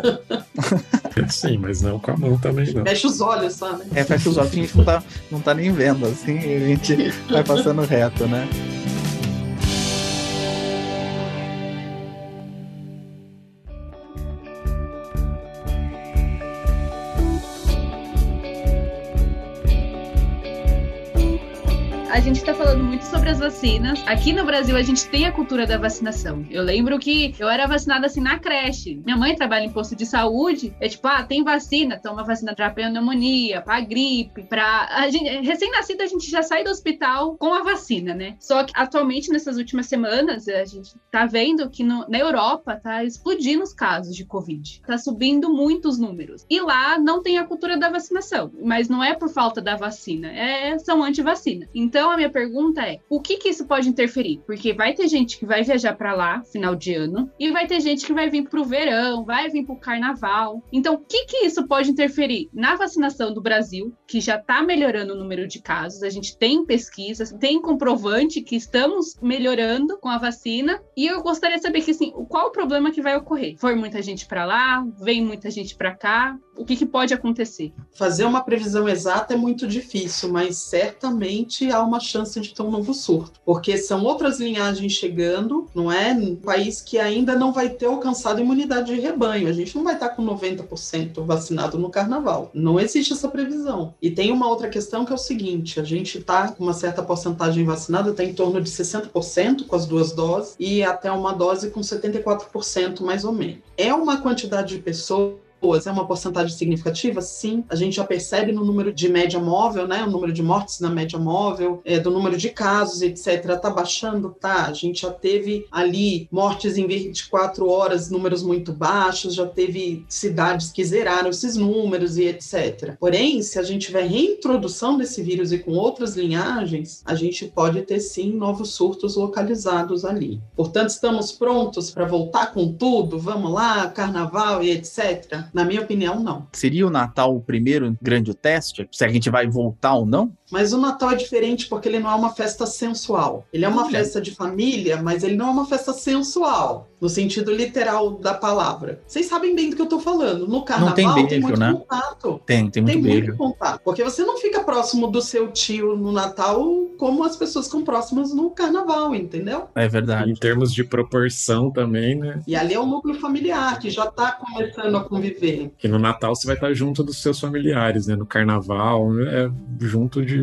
B: [LAUGHS]
C: Sim, mas não com a mão também não.
F: Fecha os olhos só, né?
B: É, fecha os olhos, a gente não tá, não tá nem vendo, assim, a gente vai passando reto, né?
E: A gente está falando muito sobre as vacinas. Aqui no Brasil, a gente tem a cultura da vacinação. Eu lembro que eu era vacinada assim na creche. Minha mãe trabalha em posto de saúde. É tipo, ah, tem vacina, toma vacina pra pneumonia, pra gripe, pra. A gente, recém-nascida, a gente já sai do hospital com a vacina, né? Só que atualmente, nessas últimas semanas, a gente tá vendo que no, na Europa tá explodindo os casos de Covid. Tá subindo muitos números. E lá não tem a cultura da vacinação. Mas não é por falta da vacina, é, são anti-vacina. Então, a minha pergunta é: o que que isso pode interferir? Porque vai ter gente que vai viajar para lá, final de ano, e vai ter gente que vai vir pro verão, vai vir pro carnaval. Então, o que que isso pode interferir na vacinação do Brasil, que já está melhorando o número de casos? A gente tem pesquisas, tem comprovante que estamos melhorando com a vacina. E eu gostaria de saber que assim, qual o problema que vai ocorrer? Foi muita gente para lá, vem muita gente para cá. O que, que pode acontecer?
F: Fazer uma previsão exata é muito difícil, mas certamente há uma chance de ter um novo surto, porque são outras linhagens chegando, não é? Um país que ainda não vai ter alcançado imunidade de rebanho. A gente não vai estar com 90% vacinado no carnaval. Não existe essa previsão. E tem uma outra questão que é o seguinte: a gente está com uma certa porcentagem vacinada, está em torno de 60% com as duas doses, e até uma dose com 74% mais ou menos. É uma quantidade de pessoas pessoas é uma porcentagem significativa? Sim. A gente já percebe no número de média móvel, né? O número de mortes na média móvel, é, do número de casos, etc. Tá baixando? Tá. A gente já teve ali mortes em 24 horas, números muito baixos, já teve cidades que zeraram esses números e etc. Porém, se a gente tiver reintrodução desse vírus e com outras linhagens, a gente pode ter sim novos surtos localizados ali. Portanto, estamos prontos para voltar com tudo? Vamos lá, carnaval e etc? Na minha opinião, não.
B: Seria o Natal o primeiro grande teste? Se a gente vai voltar ou não?
F: Mas o Natal é diferente porque ele não é uma festa sensual. Ele é uma
B: Olha.
F: festa de família, mas ele não é uma festa sensual, no sentido literal da palavra. Vocês sabem bem do que eu tô falando. No carnaval
B: tem
F: tem,
B: beijo,
F: muito
B: né?
F: contato.
B: Tem, tem muito
F: Tem
B: beijo.
F: muito contato. Porque você não fica próximo do seu tio no Natal como as pessoas ficam próximas no carnaval, entendeu?
B: É verdade.
C: Em termos de proporção também, né?
F: E ali é o núcleo familiar que já tá começando a conviver.
C: Que no Natal você vai estar junto dos seus familiares, né? No Carnaval, é junto de,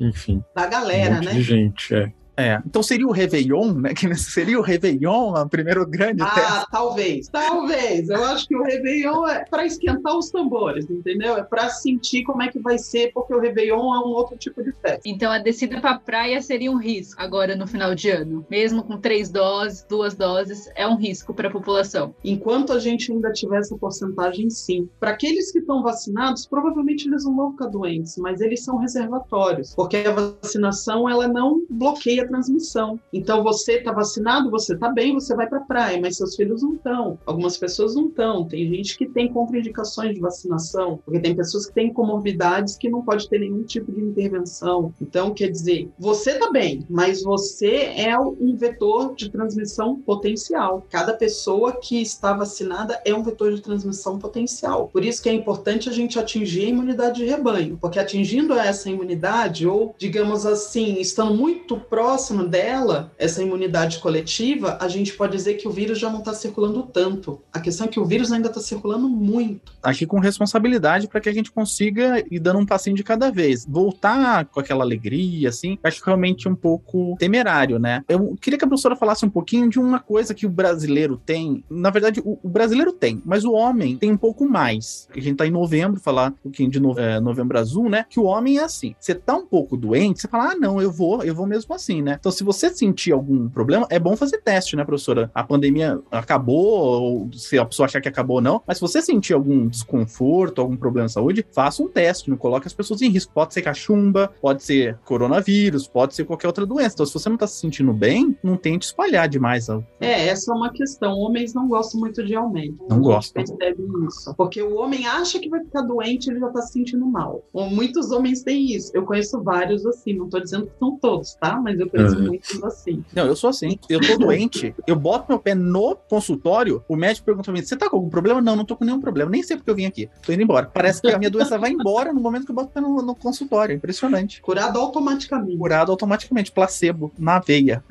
C: enfim,
F: Da
C: um
F: galera,
C: monte
F: né?
C: de gente, é.
B: É. Então seria o Réveillon, né? Que [LAUGHS] seria o Réveillon, o primeiro grande teste.
F: Ah, talvez, talvez. Eu acho que o Réveillon é para esquentar os tambores, entendeu? É para sentir como é que vai ser, porque o Réveillon é um outro tipo de festa.
E: Então a descida pra praia seria um risco agora no final de ano. Mesmo com três doses, duas doses, é um risco para a população.
F: Enquanto a gente ainda tiver essa porcentagem, sim. Para aqueles que estão vacinados, provavelmente eles não vão ficar doentes, mas eles são reservatórios, porque a vacinação ela não bloqueia transmissão. Então você está vacinado, você está bem, você vai para a praia, mas seus filhos não estão. Algumas pessoas não estão. Tem gente que tem contraindicações de vacinação, porque tem pessoas que têm comorbidades que não pode ter nenhum tipo de intervenção. Então, quer dizer, você está bem, mas você é um vetor de transmissão potencial. Cada pessoa que está vacinada é um vetor de transmissão potencial. Por isso que é importante a gente atingir a imunidade de rebanho, porque atingindo essa imunidade, ou digamos assim, estando muito próximo dela, essa imunidade coletiva, a gente pode dizer que o vírus já não está circulando tanto. A questão é que o vírus ainda está circulando muito.
B: Aqui com responsabilidade para que a gente consiga ir dando um passinho de cada vez. Voltar com aquela alegria, assim, acho realmente um pouco temerário, né? Eu queria que a professora falasse um pouquinho de uma coisa que o brasileiro tem. Na verdade, o, brasileiro tem, mas o homem tem um pouco mais. A gente tá em novembro, falar um pouquinho de é, novembro azul, né? Que o homem é assim. Você tá um pouco doente, você fala, ah, não, eu vou, eu vou mesmo assim, né? Então, se você sentir algum problema, é bom fazer teste, né, professora? A pandemia acabou, ou se a pessoa achar que acabou ou não, mas se você sentir algum desconforto, algum problema de saúde, faça um teste, não coloque as pessoas em risco. Pode ser cachumba, pode ser coronavírus, pode ser qualquer outra doença. Então, se você não tá se sentindo bem, não tente espalhar demais.
F: É, essa é uma questão. Homens não gostam muito de aumento.
B: Não gostam.
F: percebe isso. Porque o homem acha que vai ficar doente, ele já tá se sentindo mal. Ou muitos homens têm isso. Eu conheço vários assim, não tô dizendo que são todos, tá? Mas eu
C: Uhum.
F: assim.
B: Não, eu sou assim. Eu tô doente, eu boto meu pé no consultório, o médico pergunta pra mim: você tá com algum problema? Não, não tô com nenhum problema. Nem sei porque eu vim aqui. Tô indo embora. Parece que a minha doença vai embora no momento que eu boto o pé no, no consultório. Impressionante.
F: Curado automaticamente.
B: Curado automaticamente, placebo, na veia.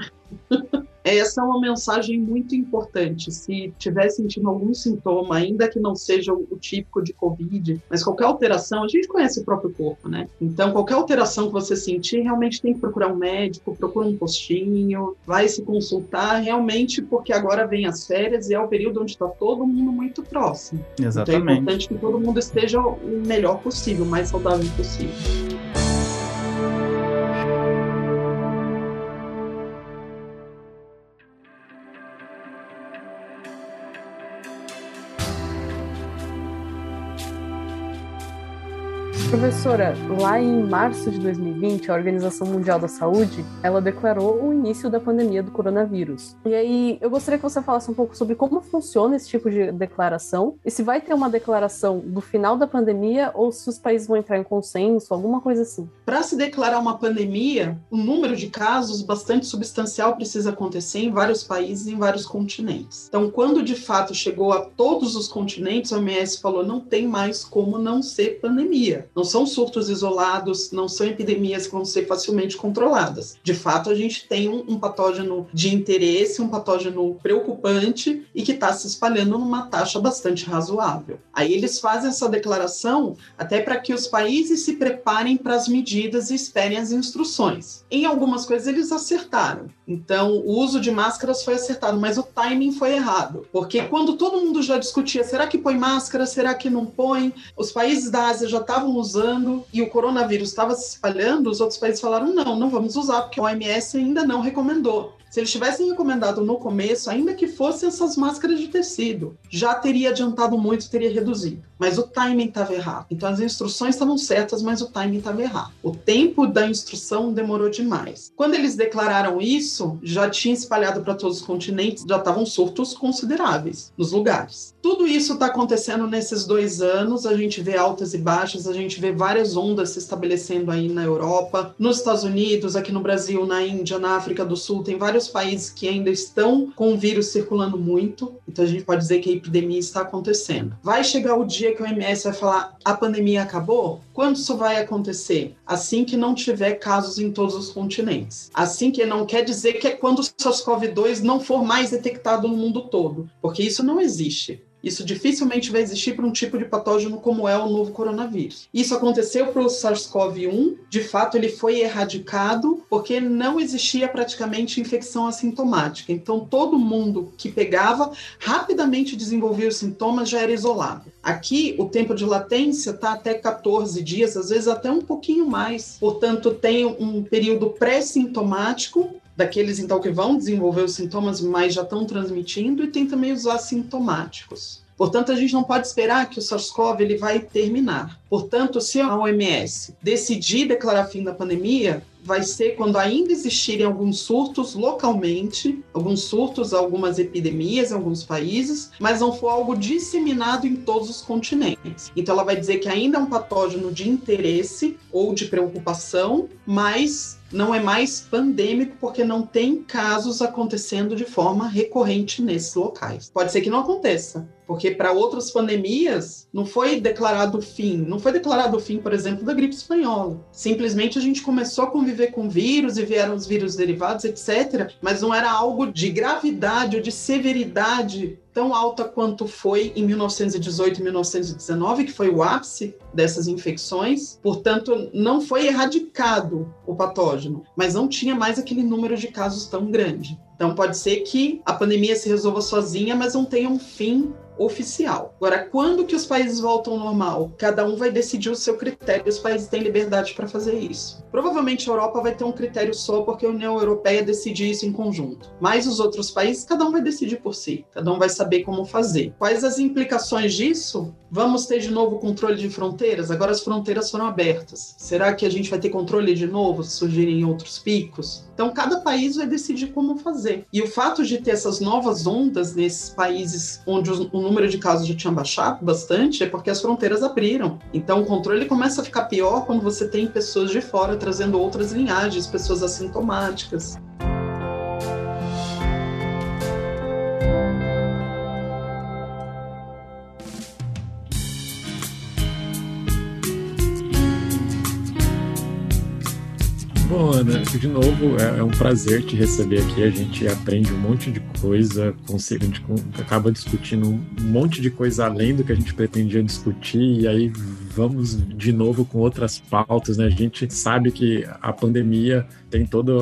F: Essa é uma mensagem muito importante. Se tiver sentindo algum sintoma, ainda que não seja o típico de Covid, mas qualquer alteração, a gente conhece o próprio corpo, né? Então, qualquer alteração que você sentir, realmente tem que procurar um médico, procura um postinho, vai se consultar, realmente, porque agora vem as férias e é o período onde está todo mundo muito próximo. Então é
B: Exatamente.
F: importante que todo mundo esteja o melhor possível, o mais saudável possível.
D: Professora, lá em março de 2020, a Organização Mundial da Saúde, ela declarou o início da pandemia do coronavírus. E aí, eu gostaria que você falasse um pouco sobre como funciona esse tipo de declaração e se vai ter uma declaração do final da pandemia ou se os países vão entrar em consenso, alguma coisa assim.
F: Para se declarar uma pandemia, o número de casos bastante substancial precisa acontecer em vários países em vários continentes. Então, quando de fato chegou a todos os continentes, a OMS falou não tem mais como não ser pandemia. Não são surtos isolados, não são epidemias que vão ser facilmente controladas. De fato, a gente tem um, um patógeno de interesse, um patógeno preocupante e que está se espalhando numa taxa bastante razoável. Aí eles fazem essa declaração até para que os países se preparem para as medidas e esperem as instruções. Em algumas coisas eles acertaram. Então, o uso de máscaras foi acertado, mas o timing foi errado. Porque quando todo mundo já discutia, será que põe máscara, será que não põe? Os países da Ásia já estavam usando e o coronavírus estava se espalhando, os outros países falaram: não, não vamos usar, porque a OMS ainda não recomendou. Se eles tivessem recomendado no começo, ainda que fossem essas máscaras de tecido, já teria adiantado muito, teria reduzido. Mas o timing estava errado. Então as instruções estavam certas, mas o timing estava errado. O tempo da instrução demorou demais. Quando eles declararam isso, já tinha espalhado para todos os continentes, já estavam surtos consideráveis nos lugares. Tudo isso está acontecendo nesses dois anos. A gente vê altas e baixas, a gente vê várias ondas se estabelecendo aí na Europa, nos Estados Unidos, aqui no Brasil, na Índia, na África do Sul, tem vários países que ainda estão com o vírus circulando muito. Então a gente pode dizer que a epidemia está acontecendo. Vai chegar o dia que o OMS vai falar a pandemia acabou? Quando isso vai acontecer? Assim que não tiver casos em todos os continentes. Assim que não quer dizer que é quando o SARS-CoV-2 não for mais detectado no mundo todo, porque isso não existe. Isso dificilmente vai existir para um tipo de patógeno como é o novo coronavírus. Isso aconteceu para o SARS-CoV-1, de fato ele foi erradicado porque não existia praticamente infecção assintomática. Então todo mundo que pegava rapidamente desenvolvia os sintomas já era isolado. Aqui o tempo de latência está até 14 dias, às vezes até um pouquinho mais. Portanto, tem um período pré-sintomático daqueles então que vão desenvolver os sintomas, mas já estão transmitindo, e tem também os assintomáticos. Portanto, a gente não pode esperar que o SARS-CoV ele vai terminar. Portanto, se a OMS decidir declarar fim da pandemia, vai ser quando ainda existirem alguns surtos localmente, alguns surtos, algumas epidemias em alguns países, mas não for algo disseminado em todos os continentes. Então ela vai dizer que ainda é um patógeno de interesse ou de preocupação, mas não é mais pandêmico porque não tem casos acontecendo de forma recorrente nesses locais. Pode ser que não aconteça, porque para outras pandemias não foi declarado fim, não foi declarado fim, por exemplo, da gripe espanhola. Simplesmente a gente começou a conviver com vírus e vieram os vírus derivados, etc, mas não era algo de gravidade ou de severidade tão alta quanto foi em 1918 e 1919, que foi o ápice dessas infecções. Portanto, não foi erradicado o patógeno, mas não tinha mais aquele número de casos tão grande. Então, pode ser que a pandemia se resolva sozinha, mas não tenha um fim oficial. Agora, quando que os países voltam ao normal? Cada um vai decidir o seu critério, os países têm liberdade para fazer isso. Provavelmente a Europa vai ter um critério só porque a União Europeia decide isso em conjunto. Mas os outros países, cada um vai decidir por si, cada um vai saber como fazer. Quais as implicações disso? Vamos ter de novo controle de fronteiras? Agora as fronteiras foram abertas. Será que a gente vai ter controle de novo se surgirem outros picos? Então, cada país vai decidir como fazer. E o fato de ter essas novas ondas nesses países onde o número de casos já tinha baixado bastante é porque as fronteiras abriram. Então, o controle começa a ficar pior quando você tem pessoas de fora trazendo outras linhagens, pessoas assintomáticas.
C: Ana, de novo, é, é, um prazer te receber aqui. A gente aprende um monte de coisa, a gente acaba discutindo um monte de coisa além do que a gente pretendia discutir, e aí vamos de novo com outras pautas, né? A gente sabe que a pandemia tem toda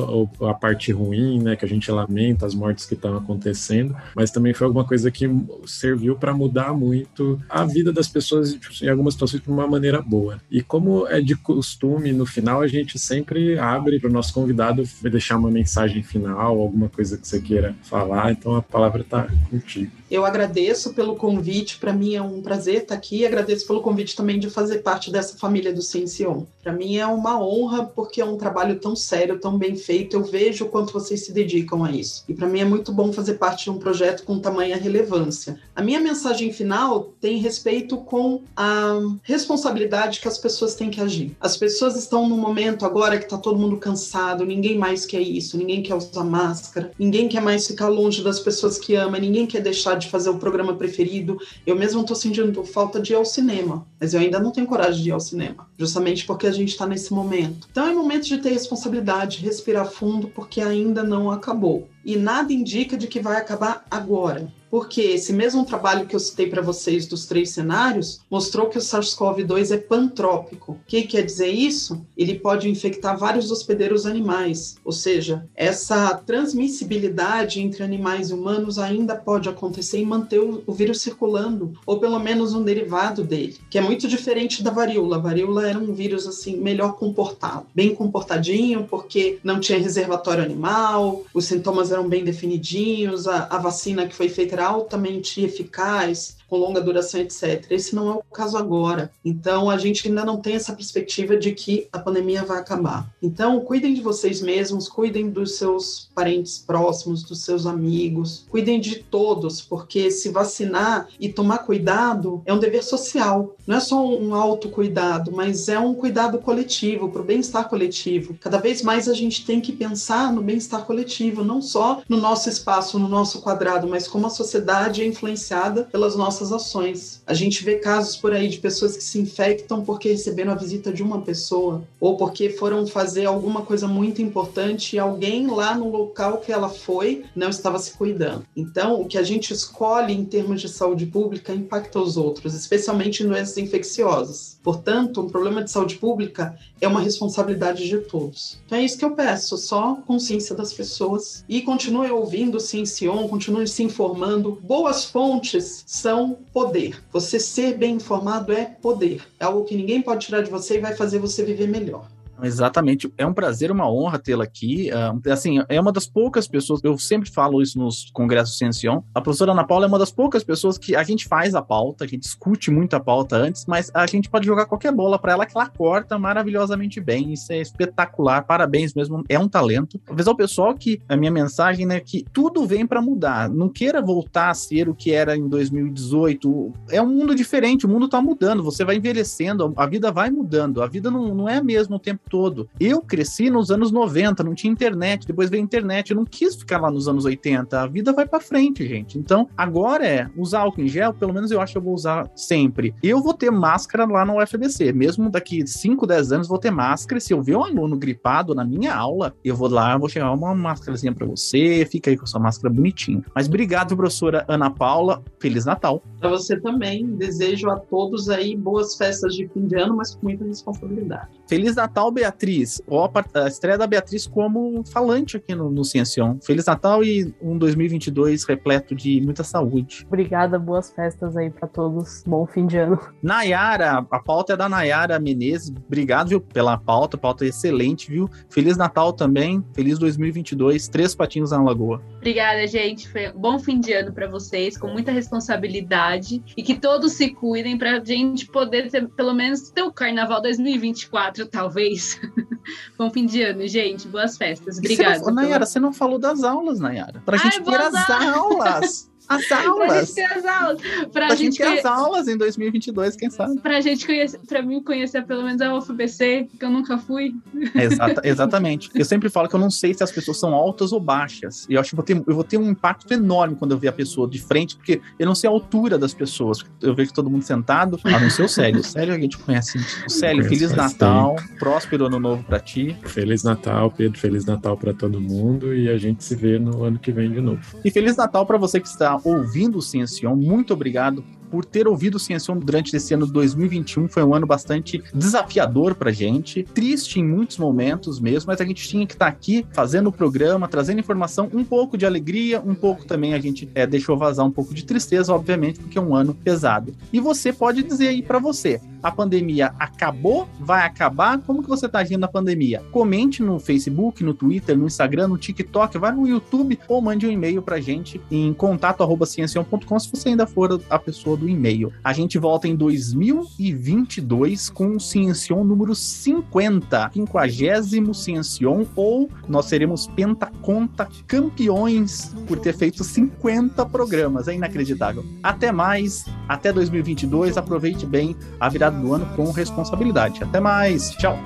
C: a parte ruim, né? Que a gente lamenta, as mortes que estão acontecendo, mas também foi alguma coisa que serviu para mudar muito a vida das pessoas em algumas situações de uma maneira boa. E como é de costume, no final a gente sempre abre para o nosso convidado deixar uma mensagem final, alguma coisa que você queira falar. Então a palavra está contigo.
F: Eu agradeço pelo convite, para mim é um prazer estar aqui. Agradeço pelo convite também de fazer parte dessa família do Ciencion. Para mim é uma honra, porque é um trabalho tão sério, tão bem feito. Eu vejo o quanto vocês se dedicam a isso. E para mim é muito bom fazer parte de um projeto com tamanha relevância. A minha mensagem final tem respeito com a responsabilidade que as pessoas têm que agir. As pessoas estão num momento agora que está todo mundo cansado, ninguém mais quer isso, ninguém quer usar máscara, ninguém quer mais ficar longe das pessoas que ama, ninguém quer deixar de de fazer o programa preferido. Eu mesmo estou sentindo falta de ir ao cinema, mas eu ainda não tenho coragem de ir ao cinema, justamente porque a gente está nesse momento. Então é momento de ter responsabilidade, respirar fundo, porque ainda não acabou. E nada indica de que vai acabar agora porque esse mesmo trabalho que eu citei para vocês dos três cenários mostrou que o SARS-CoV-2 é pantrópico. O que quer dizer isso? Ele pode infectar vários hospedeiros animais, ou seja, essa transmissibilidade entre animais e humanos ainda pode acontecer e manter o, vírus circulando, ou pelo menos um derivado dele, que é muito diferente da varíola. A varíola era um vírus assim melhor comportado, bem comportadinho, porque não tinha reservatório animal, os sintomas eram bem definidinhos, a, a vacina que foi feita era altamente eficaz, com longa duração, etc. Esse não é o caso agora. Então, a gente ainda não tem essa perspectiva de que a pandemia vai acabar. Então, cuidem de vocês mesmos, cuidem dos seus parentes próximos, dos seus amigos, cuidem de todos, porque se vacinar e tomar cuidado é um dever social. Não é só um autocuidado, mas é um cuidado coletivo, para o bem-estar coletivo. Cada vez mais a gente tem que pensar no bem-estar coletivo, não só no nosso espaço, no nosso quadrado, mas como a sociedade é influenciada pelas nossas nossas ações. A gente vê casos por aí de pessoas que se infectam porque receberam a visita de uma pessoa ou porque foram fazer alguma coisa muito importante e alguém lá no local que ela foi não estava se cuidando. Então, o que a gente escolhe em termos de saúde pública impacta os outros, especialmente doenças infecciosas. Portanto, um problema de saúde pública é uma responsabilidade de todos. Então, é isso que eu peço, só consciência das pessoas e continue ouvindo o Ciencion, continue se informando. Boas fontes são poder. Você ser bem informado é poder. É algo que ninguém pode tirar de você e vai fazer você viver melhor.
B: Exatamente. É um prazer, uma honra tê-la aqui. Uh, assim, é uma das poucas pessoas, eu sempre falo isso nos congressos Ciencion. A professora Ana Paula é uma das poucas pessoas que a gente faz a pauta, gente discute muito a pauta antes, mas a gente pode jogar qualquer bola para ela que ela corta maravilhosamente bem. Isso é espetacular. Parabéns mesmo. É um talento. Talvez ao pessoal que a minha mensagem é né, que tudo vem para mudar. Não queira voltar a ser o que era em 2018. É um mundo diferente, o mundo tá mudando. Você vai envelhecendo, a vida vai mudando. A vida não, não é mesmo o tempo todo. Eu cresci nos anos 90, não tinha internet, depois veio a internet, eu não quis ficar lá nos anos 80. A vida vai para frente, gente. Então, agora é usar álcool em gel, pelo menos eu acho que eu vou usar sempre. Eu vou ter máscara lá no UFBC, mesmo daqui 5, 10 anos vou ter máscara. Se eu ver um aluno gripado na minha aula, eu vou lá, vou chegar uma máscarazinha para você, fica aí com a sua máscara bonitinha. Mas obrigado, professora Ana Paula. Feliz Natal.
F: Para você também. Desejo a todos aí boas festas de fim de ano, mas com muita responsabilidade.
B: Feliz Natal, Beatriz. Ó, a estreia da Beatriz como falante aqui no, no Ciencion. Feliz Natal e um 2022 repleto de muita saúde.
D: Obrigada, boas festas aí para todos. Bom fim de ano.
B: Nayara, a pauta é da Nayara Menezes. Obrigado, viu, pela pauta. A pauta é excelente, viu? Feliz Natal também. Feliz 2022. Três patinhos na lagoa.
E: Obrigada, gente. Foi um bom fim de ano para vocês, com muita responsabilidade e que todos se cuidem para a gente poder ter, pelo menos ter o Carnaval 2024, talvez. [LAUGHS] bom fim de ano, gente. Boas festas. Obrigada.
B: Você não, Nayara, você não falou das aulas, Nayara. Para a gente Ai, ter as [LAUGHS] aulas. As aulas. Pra gente ter as aulas. Pra, pra gente, gente ter as aulas em 2022, quem sabe?
E: Pra gente conhecer, pra mim conhecer pelo menos a UFBC, que eu nunca fui.
B: Exata, exatamente. Eu sempre falo que eu não sei se as pessoas são altas ou baixas. E eu acho que eu vou, ter, eu vou ter um impacto enorme quando eu ver a pessoa de frente, porque eu não sei a altura das pessoas. Eu vejo todo mundo sentado, a não ser o Célio. O [LAUGHS] Célio a gente conhece. O Célio, Feliz Natal, tempo. próspero ano novo pra ti.
C: Feliz Natal, Pedro. Feliz Natal pra todo mundo. E a gente se vê no ano que vem de novo.
B: E Feliz Natal pra você que está ouvindo o Ciencion. Muito obrigado por ter ouvido o Ciencion durante esse ano de 2021. Foi um ano bastante desafiador pra gente, triste em muitos momentos mesmo, mas a gente tinha que estar tá aqui fazendo o programa, trazendo informação, um pouco de alegria, um pouco também a gente é, deixou vazar um pouco de tristeza, obviamente, porque é um ano pesado. E você pode dizer aí para você, a pandemia acabou? Vai acabar? Como que você tá agindo na pandemia? Comente no Facebook, no Twitter, no Instagram, no TikTok, vai no YouTube ou mande um e-mail pra gente em contato@ciencion.com se você ainda for a pessoa do e-mail. A gente volta em 2022 com o Ciencion número 50, 50 Ciencion, ou nós seremos pentaconta campeões por ter feito 50 programas. É inacreditável. Até mais, até 2022. Aproveite bem a virada do ano com responsabilidade. Até mais. Tchau.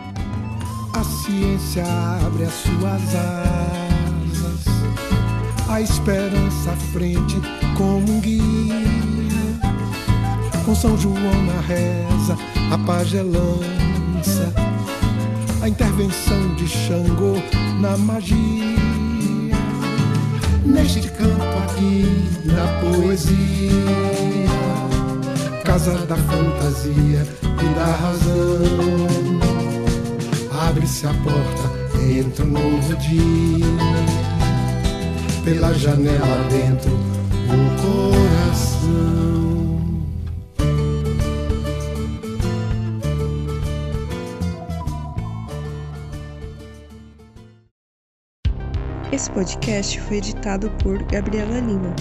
G: A ciência abre as suas asas, a esperança à frente como um guia. Com São João na reza, a pagelança, a intervenção de Xangô na magia. Neste campo aqui da poesia, casa da fantasia e da razão. Abre-se a porta, entra um novo dia. Pela janela dentro, o coração.
H: Esse podcast foi editado por Gabriela Lima.